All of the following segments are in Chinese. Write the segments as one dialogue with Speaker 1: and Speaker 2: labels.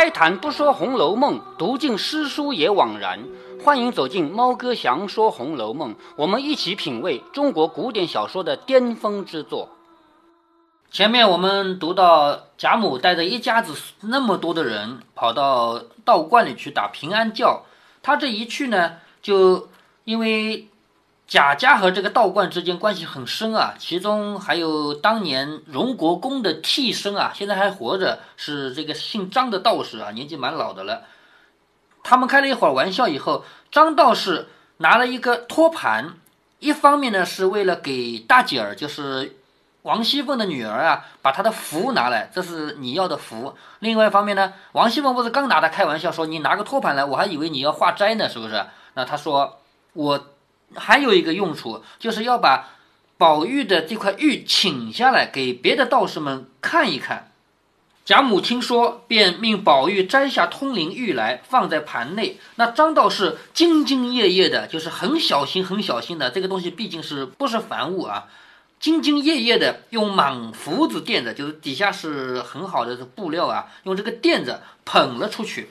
Speaker 1: 开坛不说《红楼梦》，读尽诗书也枉然。欢迎走进猫哥祥说《红楼梦》，我们一起品味中国古典小说的巅峰之作。前面我们读到贾母带着一家子那么多的人跑到道观里去打平安教，他这一去呢，就因为。贾家和这个道观之间关系很深啊，其中还有当年荣国公的替身啊，现在还活着，是这个姓张的道士啊，年纪蛮老的了。他们开了一会儿玩笑以后，张道士拿了一个托盘，一方面呢是为了给大姐儿，就是王熙凤的女儿啊，把她的符拿来，这是你要的符。另外一方面呢，王熙凤不是刚拿他开玩笑说你拿个托盘来，我还以为你要化斋呢，是不是？那他说我。还有一个用处，就是要把宝玉的这块玉请下来，给别的道士们看一看。贾母听说，便命宝玉摘下通灵玉来，放在盘内。那张道士兢兢业业的，就是很小心、很小心的。这个东西毕竟是不是凡物啊？兢兢业业的用满福子垫着，就是底下是很好的布料啊，用这个垫子捧了出去。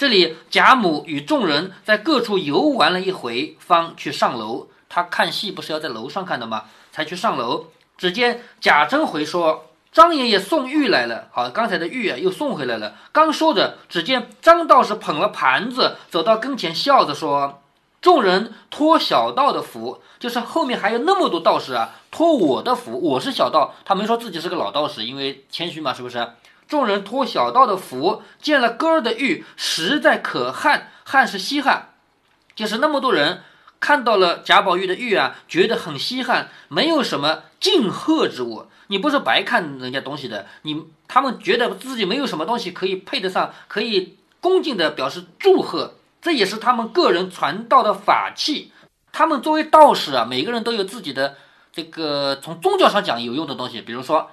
Speaker 1: 这里贾母与众人在各处游玩了一回，方去上楼。他看戏不是要在楼上看的吗？才去上楼。只见贾珍回说：“张爷爷送玉来了。”好，刚才的玉啊又送回来了。刚说着，只见张道士捧了盘子走到跟前，笑着说：“众人托小道的福，就是后面还有那么多道士啊，托我的福。我是小道，他没说自己是个老道士，因为谦虚嘛，是不是？”众人托小道的福，见了哥儿的玉，实在可汗。汗是稀罕，就是那么多人看到了贾宝玉的玉啊，觉得很稀罕，没有什么敬贺之物。你不是白看人家东西的，你他们觉得自己没有什么东西可以配得上，可以恭敬的表示祝贺。这也是他们个人传道的法器。他们作为道士啊，每个人都有自己的这个从宗教上讲有用的东西，比如说，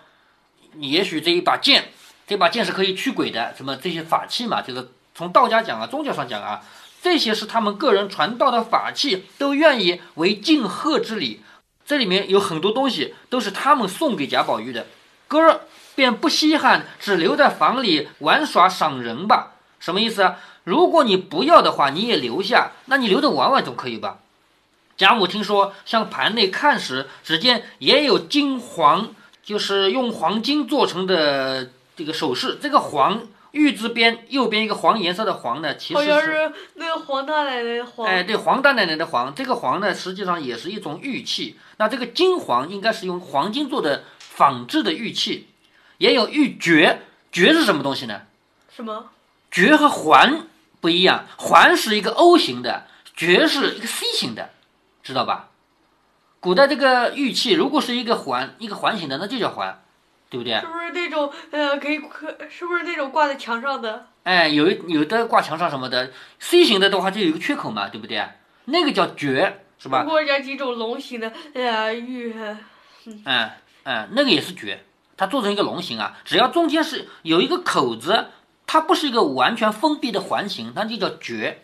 Speaker 1: 你也许这一把剑。这把剑是可以驱鬼的，什么这些法器嘛？就是从道家讲啊，宗教上讲啊，这些是他们个人传道的法器，都愿意为敬贺之礼。这里面有很多东西都是他们送给贾宝玉的，哥儿便不稀罕，只留在房里玩耍赏人吧。什么意思啊？如果你不要的话，你也留下，那你留着玩玩总可以吧？贾母听说，向盘内看时，只见也有金黄，就是用黄金做成的。这个首饰，这个黄玉字边右边一个黄颜色的黄呢，其实
Speaker 2: 是那个黄大奶奶的黄。
Speaker 1: 哎，对，黄大奶奶的黄，这个黄呢，实际上也是一种玉器。那这个金黄应该是用黄金做的仿制的玉器，也有玉珏。珏是什么东西呢？
Speaker 2: 什么？
Speaker 1: 珏和环不一样，环是一个 O 型的，珏是一个 C 型的，知道吧？古代这个玉器如果是一个环，一个环形的，那就叫环。对不对？
Speaker 2: 是不是那种呃，可以可是不是那种挂在墙上的？
Speaker 1: 哎，有有的挂墙上什么的，C 型的的话就有一个缺口嘛，对不对？那个叫珏，是吧？
Speaker 2: 或者几种龙形的，哎呀玉。
Speaker 1: 嗯嗯，那个也是珏，它做成一个龙形啊，只要中间是有一个口子，它不是一个完全封闭的环形，那就叫珏。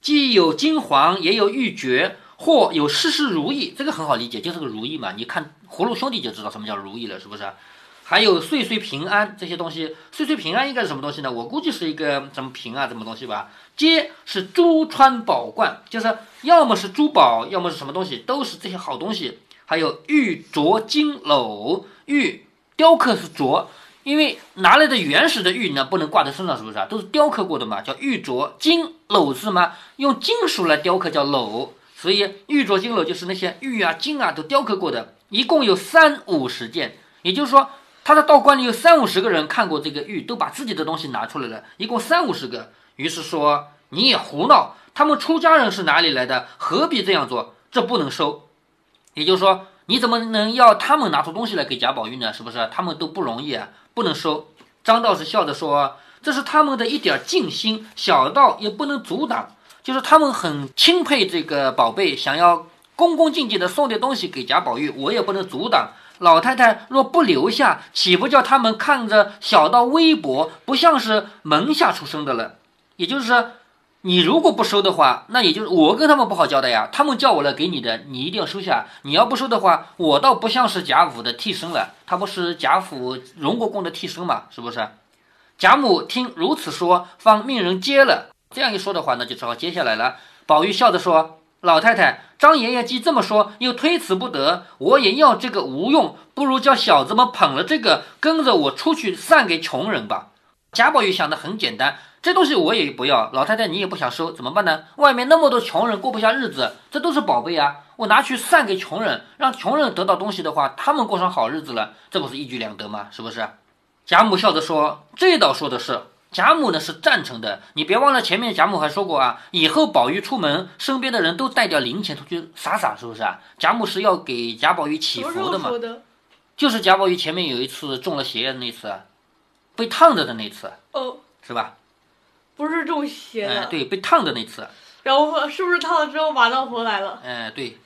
Speaker 1: 既有金黄，也有玉珏，或有事事如意，这个很好理解，就是个如意嘛。你看葫芦兄弟就知道什么叫如意了，是不是？还有岁岁平安这些东西，岁岁平安应该是什么东西呢？我估计是一个什么平啊，什么东西吧？皆是珠穿宝冠，就是要么是珠宝，要么是什么东西，都是这些好东西。还有玉镯金篓，玉雕刻是镯，因为拿来的原始的玉呢，不能挂在身上，是不是啊？都是雕刻过的嘛，叫玉镯金篓是吗？用金属来雕刻叫篓，所以玉镯金篓就是那些玉啊金啊都雕刻过的，一共有三五十件，也就是说。他的道观里有三五十个人看过这个玉，都把自己的东西拿出来了，一共三五十个。于是说你也胡闹，他们出家人是哪里来的？何必这样做？这不能收。也就是说，你怎么能要他们拿出东西来给贾宝玉呢？是不是？他们都不容易啊，不能收。张道士笑着说：“这是他们的一点敬心，小道也不能阻挡。就是他们很钦佩这个宝贝，想要恭恭敬敬的送点东西给贾宝玉，我也不能阻挡。”老太太若不留下，岂不叫他们看着小到微薄，不像是门下出生的了？也就是说，你如果不收的话，那也就是我跟他们不好交代呀。他们叫我来给你的，你一定要收下。你要不收的话，我倒不像是贾府的替身了，他不是贾府荣国公的替身嘛？是不是？贾母听如此说，方命人接了。这样一说的话，那就只好接下来了。宝玉笑着说：“老太太，张爷爷既这么说，又推辞不得，我也要这个无用，不如叫小子们捧了这个，跟着我出去散给穷人吧。”贾宝玉想的很简单，这东西我也不要，老太太你也不想收，怎么办呢？外面那么多穷人过不下日子，这都是宝贝啊，我拿去散给穷人，让穷人得到东西的话，他们过上好日子了，这不是一举两得吗？是不是？贾母笑着说：“这倒说的是。”贾母呢是赞成的，你别忘了前面贾母还说过啊，以后宝玉出门，身边的人都带点零钱出去撒撒，是不是啊？贾母是要给贾宝玉祈福的嘛，就是贾宝玉前面有一次中了邪的那次，被烫着的那次，
Speaker 2: 哦，
Speaker 1: 是吧？
Speaker 2: 不是中邪
Speaker 1: 哎，对，被烫的那次。
Speaker 2: 然后是不是烫了之后马上回来了？
Speaker 1: 哎，对。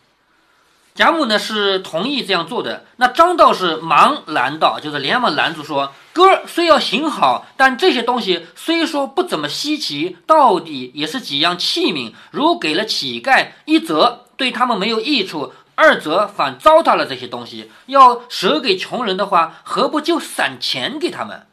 Speaker 1: 贾母呢是同意这样做的，那张道士忙拦道，就是连忙拦住说：“哥虽要行好，但这些东西虽说不怎么稀奇，到底也是几样器皿。如给了乞丐，一则对他们没有益处，二则反糟蹋了这些东西。要舍给穷人的话，何不就散钱给他们？”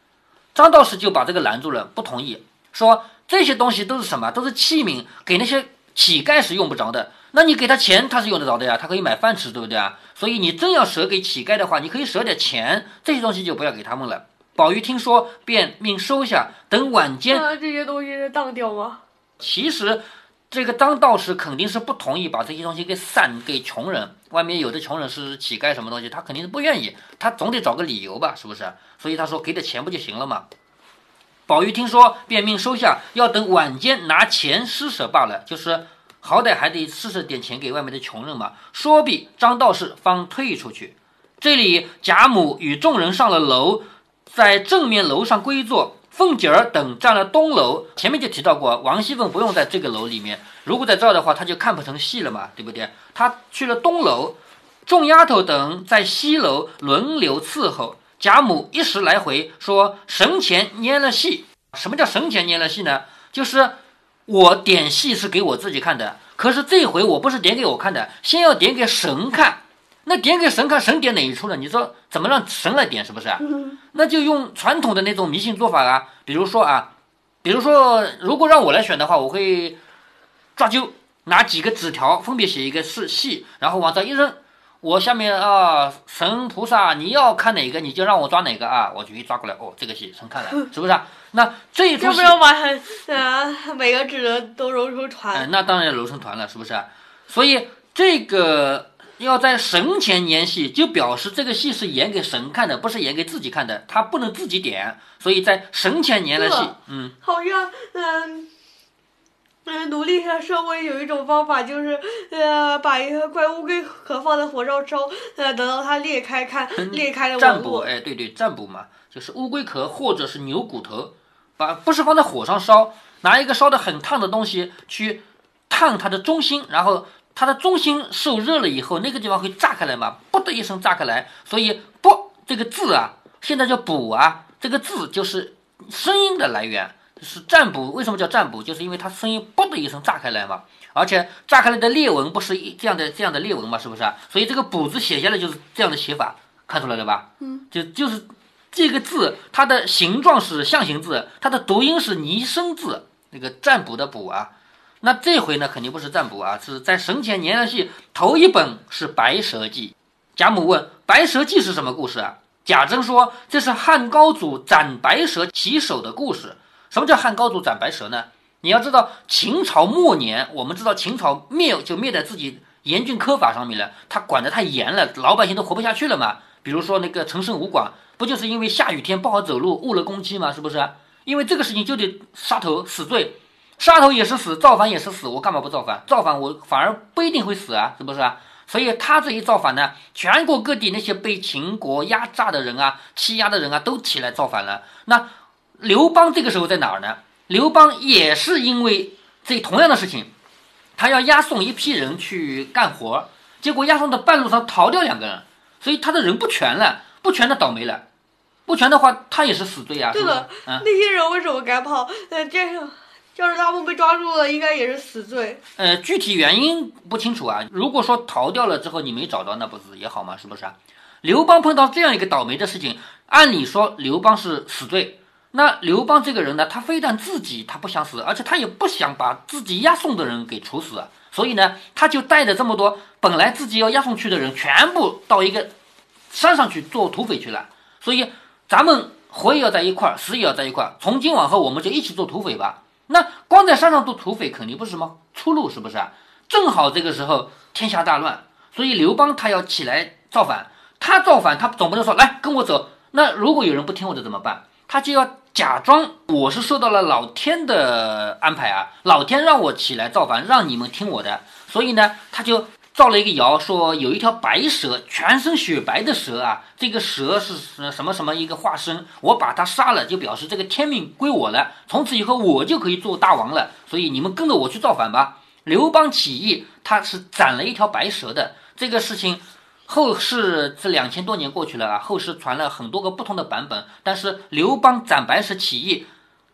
Speaker 1: 张道士就把这个拦住了，不同意，说这些东西都是什么？都是器皿，给那些乞丐是用不着的。那你给他钱，他是用得着的呀，他可以买饭吃，对不对啊？所以你真要舍给乞丐的话，你可以舍点钱，这些东西就不要给他们了。宝玉听说，便命收下，等晚间。
Speaker 2: 那这些东西是当掉吗？
Speaker 1: 其实，这个张道士肯定是不同意把这些东西给散给穷人。外面有的穷人是乞丐，什么东西，他肯定是不愿意，他总得找个理由吧，是不是？所以他说给点钱不就行了吗？宝玉听说，便命收下，要等晚间拿钱施舍罢了，就是。好歹还得施舍点钱给外面的穷人嘛。说毕，张道士方退出去。这里贾母与众人上了楼，在正面楼上归坐。凤姐儿等占了东楼。前面就提到过，王熙凤不用在这个楼里面，如果在这儿的话，她就看不成戏了嘛，对不对？她去了东楼，众丫头等在西楼轮流伺候。贾母一时来回说：“神前拈了戏。什么叫神前拈了戏呢？就是。”我点戏是给我自己看的，可是这回我不是点给我看的，先要点给神看。那点给神看，神点哪一出呢？你说怎么让神来点？是不是？那就用传统的那种迷信做法啊。比如说啊，比如说，如果让我来选的话，我会抓阄，拿几个纸条，分别写一个是戏，然后往这一扔。我下面啊，神菩萨，你要看哪个，你就让我抓哪个啊，我就一抓过来。哦，这个戏神看了，是不是啊？那这一出
Speaker 2: 要不要把呃每个纸都揉成团？
Speaker 1: 哎，那当然揉成团了，是不是？所以这个要在神前演戏，就表示这个戏是演给神看的，不是演给自己看的。他不能自己点，所以在神前演了戏。嗯，
Speaker 2: 好像嗯。嗯，努力下社会有一种方法，就是呃，把一个怪乌龟壳放在火上烧，呃，等到它裂开，看裂开了
Speaker 1: 占卜，哎，对对，占卜嘛，就是乌龟壳或者是牛骨头，把不是放在火上烧，拿一个烧的很烫的东西去烫它的中心，然后它的中心受热了以后，那个地方会炸开来嘛，啵的一声炸开来，所以“啵”这个字啊，现在叫补啊，这个字就是声音的来源。是占卜，为什么叫占卜？就是因为它声音“啵”的一声炸开来嘛，而且炸开来的裂纹不是一这样的这样的裂纹嘛，是不是？所以这个“卜”字写下来就是这样的写法，看出来了吧？
Speaker 2: 嗯，
Speaker 1: 就就是这个字，它的形状是象形字，它的读音是拟声字，那个占卜的“卜”啊。那这回呢，肯定不是占卜啊，是在神前年的戏头一本是《白蛇记》。贾母问：“白蛇记是什么故事啊？”贾珍说：“这是汉高祖斩白蛇起手的故事。”什么叫汉高祖斩白蛇呢？你要知道，秦朝末年，我们知道秦朝灭就灭在自己严峻苛法上面了，他管得太严了，老百姓都活不下去了嘛。比如说那个陈胜吴广，不就是因为下雨天不好走路，误了公妻吗？是不是？因为这个事情就得杀头死罪，杀头也是死，造反也是死，我干嘛不造反？造反我反而不一定会死啊，是不是啊？所以他这一造反呢，全国各地那些被秦国压榨的人啊、欺压的人啊，都起来造反了。那。刘邦这个时候在哪儿呢？刘邦也是因为这同样的事情，他要押送一批人去干活，结果押送到半路上逃掉两个人，所以他的人不全了，不全的倒霉了，不全的话他也是死罪啊。
Speaker 2: 对
Speaker 1: 的，
Speaker 2: 那些人为什么敢跑？呃，这要是他们被抓住了，应该也是死罪。
Speaker 1: 呃，具体原因不清楚啊。如果说逃掉了之后你没找到，那不是也好吗？是不是啊？刘邦碰到这样一个倒霉的事情，按理说刘邦是死罪。那刘邦这个人呢，他非但自己他不想死，而且他也不想把自己押送的人给处死，所以呢，他就带着这么多本来自己要押送去的人，全部到一个山上去做土匪去了。所以咱们活也要在一块儿，死也要在一块儿。从今往后，我们就一起做土匪吧。那光在山上做土匪，肯定不是什么出路，是不是啊？正好这个时候天下大乱，所以刘邦他要起来造反。他造反，他总不能说来跟我走。那如果有人不听我的怎么办？他就要假装我是受到了老天的安排啊，老天让我起来造反，让你们听我的。所以呢，他就造了一个谣，说有一条白蛇，全身雪白的蛇啊，这个蛇是什么什么一个化身，我把它杀了，就表示这个天命归我了，从此以后我就可以做大王了。所以你们跟着我去造反吧。刘邦起义，他是斩了一条白蛇的这个事情。后世这两千多年过去了啊，后世传了很多个不同的版本，但是刘邦斩白蛇起义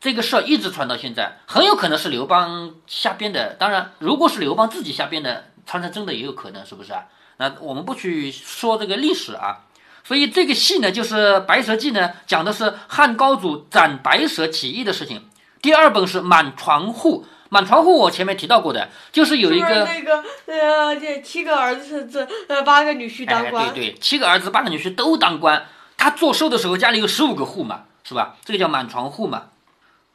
Speaker 1: 这个事儿一直传到现在，很有可能是刘邦瞎编的。当然，如果是刘邦自己瞎编的，传成真的也有可能，是不是啊？那我们不去说这个历史啊。所以这个戏呢，就是《白蛇记》呢，讲的是汉高祖斩白蛇起义的事情。第二本是《满床户》。满床户我前面提到过的，就是有一个
Speaker 2: 那个呃，这七个儿子这呃八个女婿当官，
Speaker 1: 对对，七个儿子八个女婿都当官。他做寿的时候家里有十五个户嘛，是吧？这个叫满床户嘛。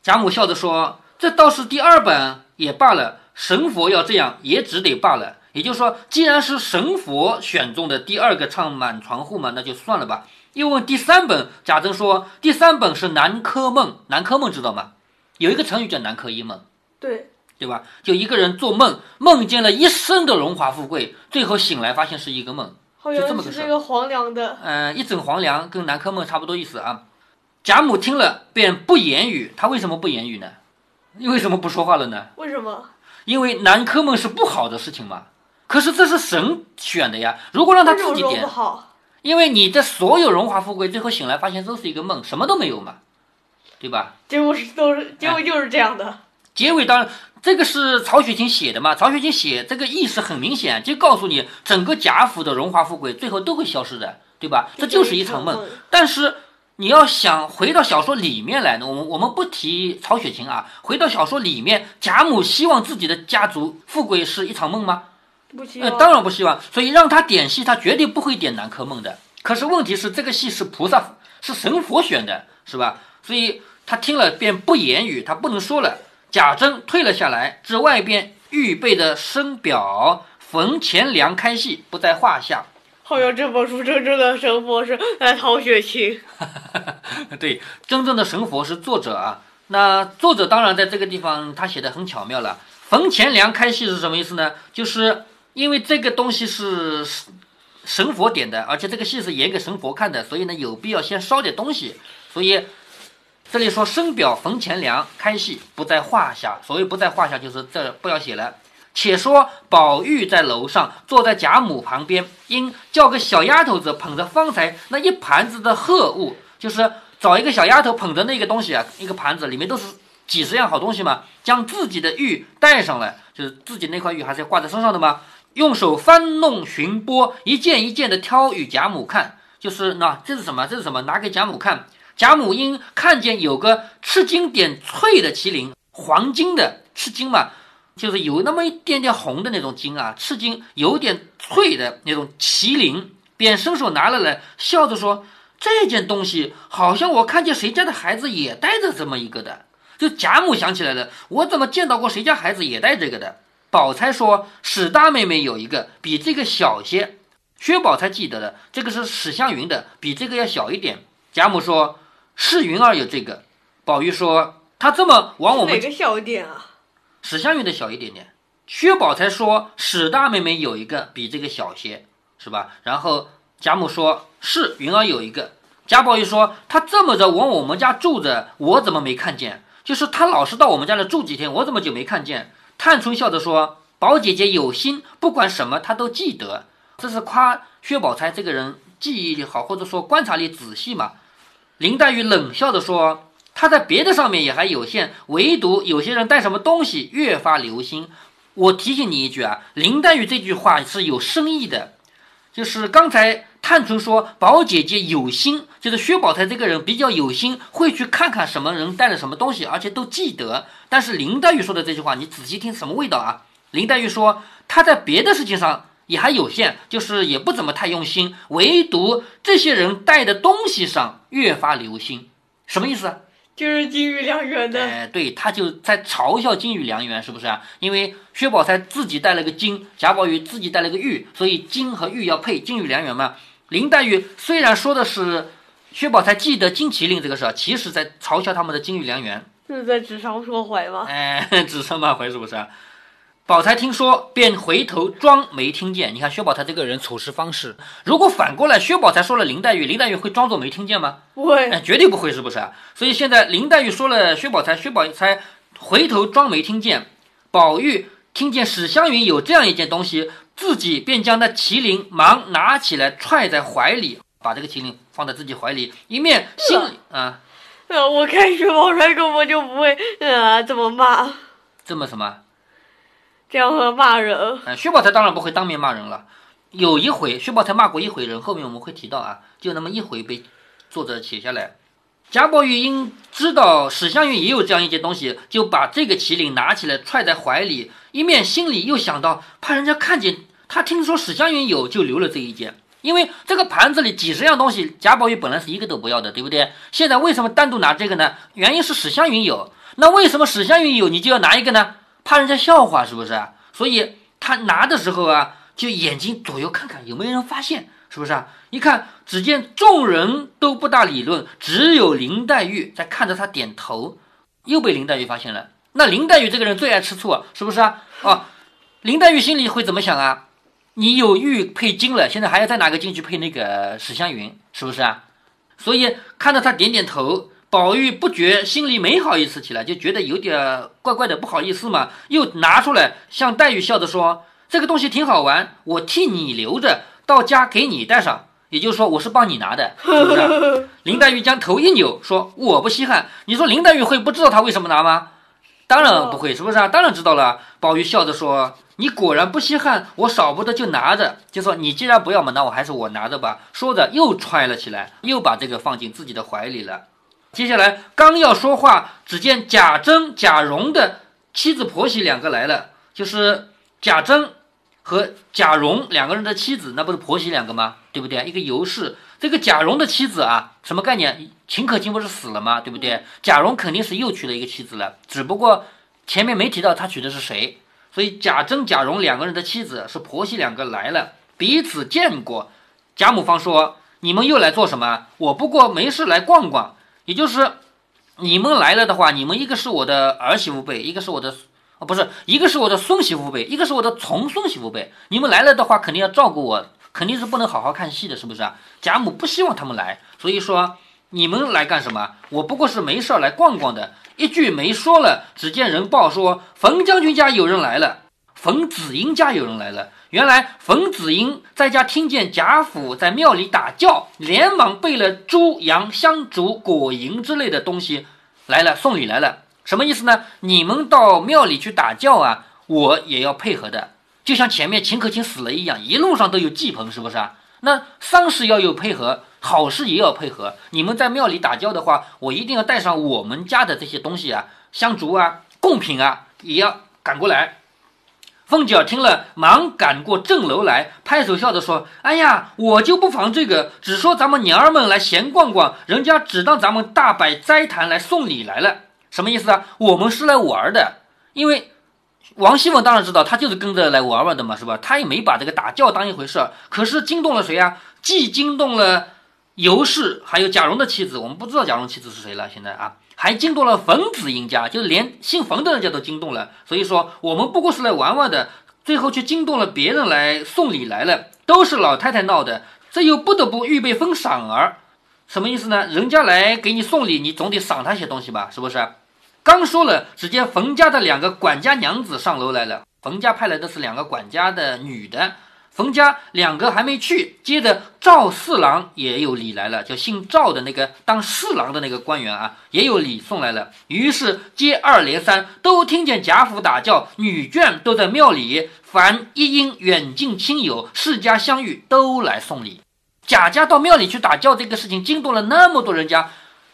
Speaker 1: 贾母笑着说：“这倒是第二本也罢了，神佛要这样也只得罢了。也就是说，既然是神佛选中的第二个唱满床户嘛，那就算了吧。”又问第三本，贾珍说：“第三本是南柯梦，南柯梦知道吗？有一个成语叫南柯一梦。”
Speaker 2: 对，
Speaker 1: 对吧？就一个人做梦，梦见了一生的荣华富贵，最后醒来发现是一个梦，
Speaker 2: 就
Speaker 1: 这么个事。
Speaker 2: 这个黄粱的，
Speaker 1: 嗯，一枕黄粱跟南柯梦差不多意思啊。贾母听了便不言语，他为什么不言语呢？你为什么不说话了呢？
Speaker 2: 为什么？
Speaker 1: 因为南柯梦是不好的事情嘛。可是这是神选的呀，如果让他自己点，因为你的所有荣华富贵，最后醒来发现都是一个梦，什么都没有嘛，对吧？
Speaker 2: 结果是都是，结果就是这样的。
Speaker 1: 结尾当然，这个是曹雪芹写的嘛？曹雪芹写这个意思很明显，就告诉你整个贾府的荣华富贵最后都会消失的，对吧？这就是一场梦。但是你要想回到小说里面来呢，我们我们不提曹雪芹啊，回到小说里面，贾母希望自己的家族富贵是一场梦吗？
Speaker 2: 不希望，
Speaker 1: 当然不希望。所以让他点戏，他绝对不会点南柯梦的。可是问题是，这个戏是菩萨是神佛选的，是吧？所以他听了便不言语，他不能说了。贾珍退了下来，至外边预备的生表，冯钱粮开戏不在话下。
Speaker 2: 好像这本书真正的神佛是呃曹雪芹。
Speaker 1: 对，真正的神佛是作者啊。那作者当然在这个地方他写的很巧妙了。冯钱粮开戏是什么意思呢？就是因为这个东西是神佛点的，而且这个戏是演给神佛看的，所以呢有必要先烧点东西，所以。这里说生表冯钱粮开戏不在话下，所谓不在话下就是这不要写了。且说宝玉在楼上坐在贾母旁边，因叫个小丫头子捧着方才那一盘子的贺物，就是找一个小丫头捧着那个东西啊，一个盘子里面都是几十样好东西嘛，将自己的玉带上来，就是自己那块玉还是要挂在身上的嘛？用手翻弄寻拨，一件一件的挑与贾母看，就是那这是什么？这是什么？拿给贾母看。贾母因看见有个赤金点翠的麒麟，黄金的赤金嘛，就是有那么一点点红的那种金啊，赤金有点翠的那种麒麟，便伸手拿了来，笑着说：“这件东西好像我看见谁家的孩子也带着这么一个的。”就贾母想起来了，我怎么见到过谁家孩子也带这个的？宝钗说：“史大妹妹有一个比这个小些。”薛宝钗记得的，这个是史湘云的，比这个要小一点。贾母说。是云儿有这个，宝玉说他这么往我们
Speaker 2: 哪个小一点啊？
Speaker 1: 史湘云的小一点点。薛宝钗说史大妹妹有一个比这个小些，是吧？然后贾母说是云儿有一个。贾宝玉说他这么着往我们家住着，我怎么没看见？就是他老是到我们家来住几天，我怎么就没看见？探春笑着说宝姐姐有心，不管什么她都记得，这是夸薛宝钗这个人记忆力好，或者说观察力仔细嘛。林黛玉冷笑着说：“他在别的上面也还有限，唯独有些人带什么东西越发留心。我提醒你一句啊，林黛玉这句话是有深意的，就是刚才探出说宝姐姐有心，就是薛宝钗这个人比较有心，会去看看什么人带了什么东西，而且都记得。但是林黛玉说的这句话，你仔细听什么味道啊？林黛玉说她在别的事情上也还有限，就是也不怎么太用心，唯独这些人带的东西上越发留心。什么意思？
Speaker 2: 就是金玉良缘的。
Speaker 1: 哎，对，他就在嘲笑金玉良缘，是不是啊？因为薛宝钗自己带了个金，贾宝玉自己带了个玉，所以金和玉要配，金玉良缘嘛。林黛玉虽然说的是薛宝钗记得金麒麟这个事儿，其实在嘲笑他们的金玉良缘。
Speaker 2: 是在指桑说槐吗？
Speaker 1: 哎，指桑骂槐是不是？宝钗听说，便回头装没听见。你看薛宝钗这个人处事方式，如果反过来，薛宝钗说了林黛玉，林黛玉会装作没听见吗？
Speaker 2: 不会，
Speaker 1: 哎，绝对不会，是不是？所以现在林黛玉说了薛宝钗，薛宝钗回头装没听见。宝玉听见史湘云有这样一件东西，自己便将那麒麟忙拿起来揣在怀里，把这个麒麟放在自己怀里，一面心里啊，
Speaker 2: 呃，我看薛宝钗根本就不会呃这么骂，
Speaker 1: 这么什么？
Speaker 2: 这样和骂人。
Speaker 1: 呃，薛宝钗当然不会当面骂人了。有一回，薛宝钗骂过一回人，后面我们会提到啊，就那么一回被作者写下来。贾宝玉因知道史湘云也有这样一件东西，就把这个麒麟拿起来揣在怀里，一面心里又想到怕人家看见他听说史湘云有，就留了这一件。因为这个盘子里几十样东西，贾宝玉本来是一个都不要的，对不对？现在为什么单独拿这个呢？原因是史湘云有，那为什么史湘云有，你就要拿一个呢？怕人家笑话是不是啊？所以他拿的时候啊，就眼睛左右看看有没有人发现，是不是啊？一看，只见众人都不大理论，只有林黛玉在看着他点头，又被林黛玉发现了。那林黛玉这个人最爱吃醋，是不是啊？哦，林黛玉心里会怎么想啊？你有玉配金了，现在还要再拿个金去配那个史湘云，是不是啊？所以看着他点点头。宝玉不觉心里没好意思起来，就觉得有点怪怪的，不好意思嘛，又拿出来向黛玉笑着说：“这个东西挺好玩，我替你留着，到家给你带上。”也就是说，我是帮你拿的，是不是？林黛玉将头一扭，说：“我不稀罕。”你说林黛玉会不知道他为什么拿吗？当然不会，是不是啊？当然知道了。宝玉笑着说：“你果然不稀罕，我少不得就拿着。就说你既然不要嘛，那我还是我拿着吧。”说着又揣了起来，又把这个放进自己的怀里了。接下来刚要说话，只见贾珍、贾蓉的妻子婆媳两个来了，就是贾珍和贾蓉两个人的妻子，那不是婆媳两个吗？对不对？一个尤氏，这个贾蓉的妻子啊，什么概念？秦可卿不是死了吗？对不对？贾蓉肯定是又娶了一个妻子了，只不过前面没提到他娶的是谁，所以贾珍、贾蓉两个人的妻子是婆媳两个来了，彼此见过。贾母方说：“你们又来做什么？我不过没事来逛逛。”也就是你们来了的话，你们一个是我的儿媳妇辈，一个是我的哦，不是一个是我的孙媳妇辈，一个是我的重孙媳妇辈。你们来了的话，肯定要照顾我，肯定是不能好好看戏的，是不是啊？贾母不希望他们来，所以说你们来干什么？我不过是没事来逛逛的。一句没说了，只见人报说冯将军家有人来了，冯子英家有人来了。原来冯子英在家听见贾府在庙里打醮，连忙备了猪羊香烛果银之类的东西来了，送礼来了。什么意思呢？你们到庙里去打醮啊，我也要配合的，就像前面秦可卿死了一样，一路上都有祭棚，是不是啊？那丧事要有配合，好事也要配合。你们在庙里打醮的话，我一定要带上我们家的这些东西啊，香烛啊，贡品啊，也要赶过来。凤姐听了，忙赶过正楼来，拍手笑着说：“哎呀，我就不妨这个，只说咱们娘儿们来闲逛逛，人家只当咱们大摆斋坛来送礼来了，什么意思啊？我们是来玩儿的。因为王熙凤当然知道，她就是跟着来玩玩的嘛，是吧？她也没把这个打轿当一回事儿。可是惊动了谁啊？既惊动了尤氏，还有贾蓉的妻子。我们不知道贾蓉妻子是谁了，现在啊。”还惊动了冯子英家，就连姓冯的人家都惊动了。所以说，我们不过是来玩玩的，最后却惊动了别人来送礼来了，都是老太太闹的。这又不得不预备封赏儿，什么意思呢？人家来给你送礼，你总得赏他些东西吧？是不是？刚说了，只见冯家的两个管家娘子上楼来了。冯家派来的是两个管家的女的。冯家两个还没去，接着赵四郎也有礼来了，就姓赵的那个当侍郎的那个官员啊，也有礼送来了。于是接二连三，都听见贾府打叫，女眷都在庙里，凡一应远近亲友、世家相遇，都来送礼。贾家到庙里去打轿这个事情惊动了那么多人家，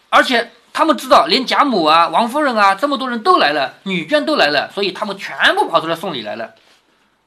Speaker 1: 而且他们知道连贾母啊、王夫人啊这么多人都来了，女眷都来了，所以他们全部跑出来送礼来了。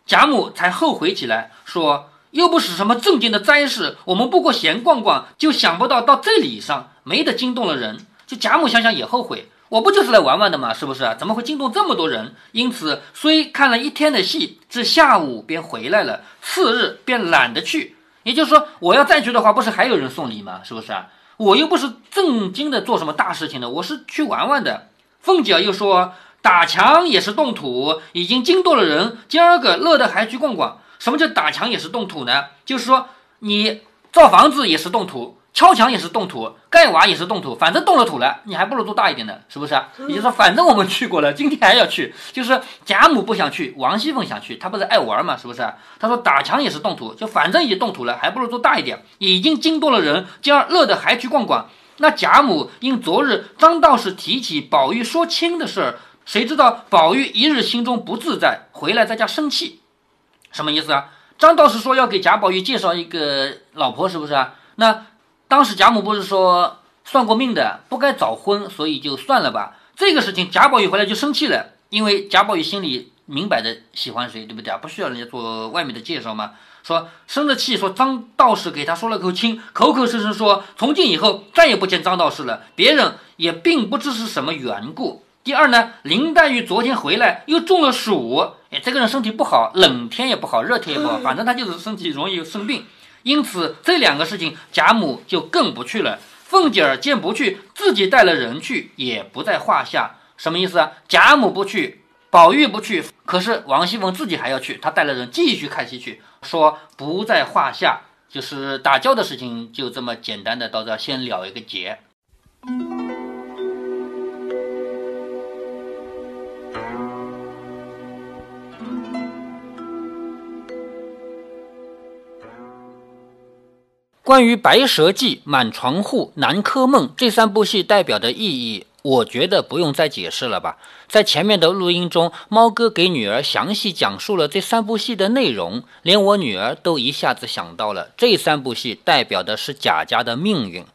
Speaker 1: 贾母才后悔起来，说又不是什么正经的灾事，我们不过闲逛逛，就想不到到这里上没得惊动了人。就贾母想想也后悔，我不就是来玩玩的吗？是不是？怎么会惊动这么多人？因此虽看了一天的戏，至下午便回来了，次日便懒得去。也就是说，我要再去的话，不是还有人送礼吗？是不是啊？我又不是正经的做什么大事情的，我是去玩玩的。凤姐又说，打墙也是动土，已经惊动了人，今儿个乐得还去逛逛。什么叫打墙也是动土呢？就是说你造房子也是动土。敲墙也是动土，盖瓦也是动土，反正动了土了，你还不如做大一点的，是不是？也就是说，反正我们去过了，今天还要去。就是贾母不想去，王熙凤想去，她不是爱玩嘛，是不是？她说打墙也是动土，就反正已经动土了，还不如做大一点，已经惊动了人，今儿乐得还去逛逛。那贾母因昨日张道士提起宝玉说亲的事儿，谁知道宝玉一日心中不自在，回来在家生气，什么意思啊？张道士说要给贾宝玉介绍一个老婆，是不是啊？那。当时贾母不是说算过命的，不该早婚，所以就算了吧。这个事情贾宝玉回来就生气了，因为贾宝玉心里明摆着喜欢谁，对不对啊？不需要人家做外面的介绍吗？说生了气，说张道士给他说了口亲，口口声声说从今以后再也不见张道士了。别人也并不知是什么缘故。第二呢，林黛玉昨天回来又中了暑，哎，这个人身体不好，冷天也不好，热天也不好，反正他就是身体容易生病。因此，这两个事情，贾母就更不去了。凤姐儿见不去，自己带了人去，也不在话下。什么意思啊？贾母不去，宝玉不去，可是王熙凤自己还要去，她带了人继续看戏去，说不在话下，就是打交的事情，就这么简单的到这先了一个结。关于《白蛇记》《满床户》《南柯梦》这三部戏代表的意义，我觉得不用再解释了吧。在前面的录音中，猫哥给女儿详细讲述了这三部戏的内容，连我女儿都一下子想到了这三部戏代表的是贾家的命运。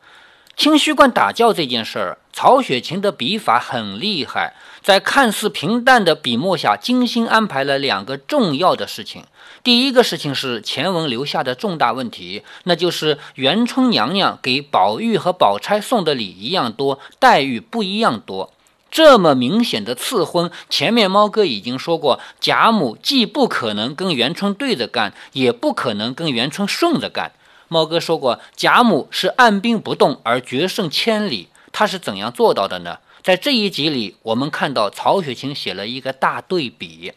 Speaker 1: 清虚观打教这件事儿，曹雪芹的笔法很厉害，在看似平淡的笔墨下，精心安排了两个重要的事情。第一个事情是前文留下的重大问题，那就是元春娘娘给宝玉和宝钗送的礼一样多，待遇不一样多。这么明显的赐婚，前面猫哥已经说过，贾母既不可能跟元春对着干，也不可能跟元春顺着干。猫哥说过，贾母是按兵不动而决胜千里，他是怎样做到的呢？在这一集里，我们看到曹雪芹写了一个大对比。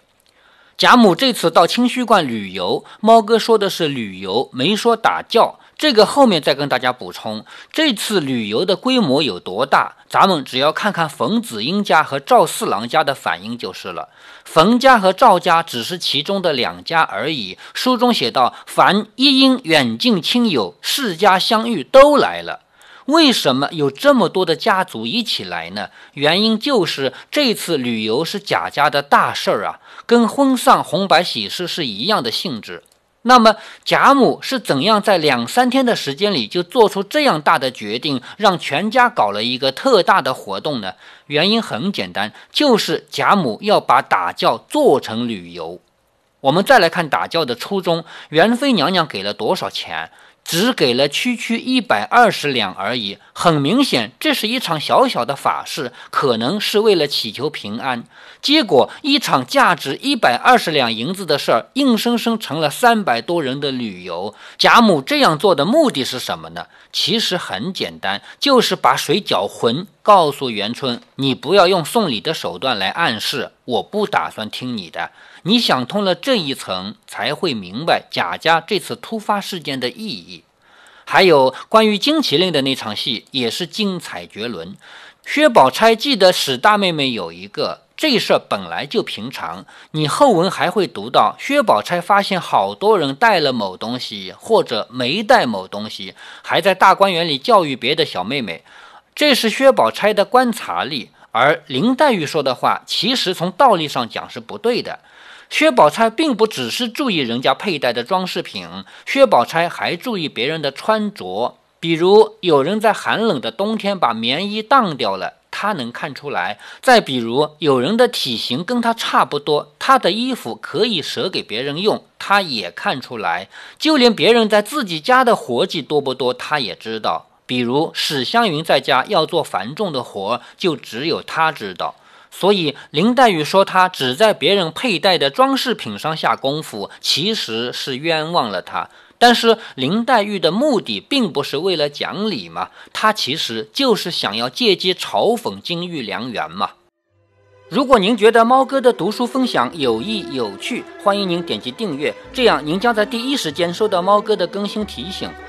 Speaker 1: 贾母这次到清虚观旅游，猫哥说的是旅游，没说打教。这个后面再跟大家补充。这次旅游的规模有多大，咱们只要看看冯子英家和赵四郎家的反应就是了。冯家和赵家只是其中的两家而已。书中写道：“凡一因远近亲友，世家相遇，都来了。”为什么有这么多的家族一起来呢？原因就是这次旅游是贾家的大事儿啊，跟婚丧红白喜事是一样的性质。那么贾母是怎样在两三天的时间里就做出这样大的决定，让全家搞了一个特大的活动呢？原因很简单，就是贾母要把打教做成旅游。我们再来看打教的初衷，元妃娘娘给了多少钱？只给了区区一百二十两而已，很明显，这是一场小小的法事，可能是为了祈求平安。结果，一场价值一百二十两银子的事儿，硬生生成了三百多人的旅游。贾母这样做的目的是什么呢？其实很简单，就是把水搅浑，告诉元春，你不要用送礼的手段来暗示，我不打算听你的。你想通了这一层，才会明白贾家这次突发事件的意义。还有关于金麒麟的那场戏，也是精彩绝伦。薛宝钗记得史大妹妹有一个，这事儿本来就平常。你后文还会读到，薛宝钗发现好多人带了某东西，或者没带某东西，还在大观园里教育别的小妹妹。这是薛宝钗的观察力，而林黛玉说的话，其实从道理上讲是不对的。薛宝钗并不只是注意人家佩戴的装饰品，薛宝钗还注意别人的穿着。比如有人在寒冷的冬天把棉衣当掉了，她能看出来；再比如有人的体型跟她差不多，她的衣服可以舍给别人用，她也看出来。就连别人在自己家的活计多不多，她也知道。比如史湘云在家要做繁重的活，就只有她知道。所以林黛玉说她只在别人佩戴的装饰品上下功夫，其实是冤枉了她。但是林黛玉的目的并不是为了讲理嘛，她其实就是想要借机嘲讽金玉良缘嘛。如果您觉得猫哥的读书分享有益有趣，欢迎您点击订阅，这样您将在第一时间收到猫哥的更新提醒。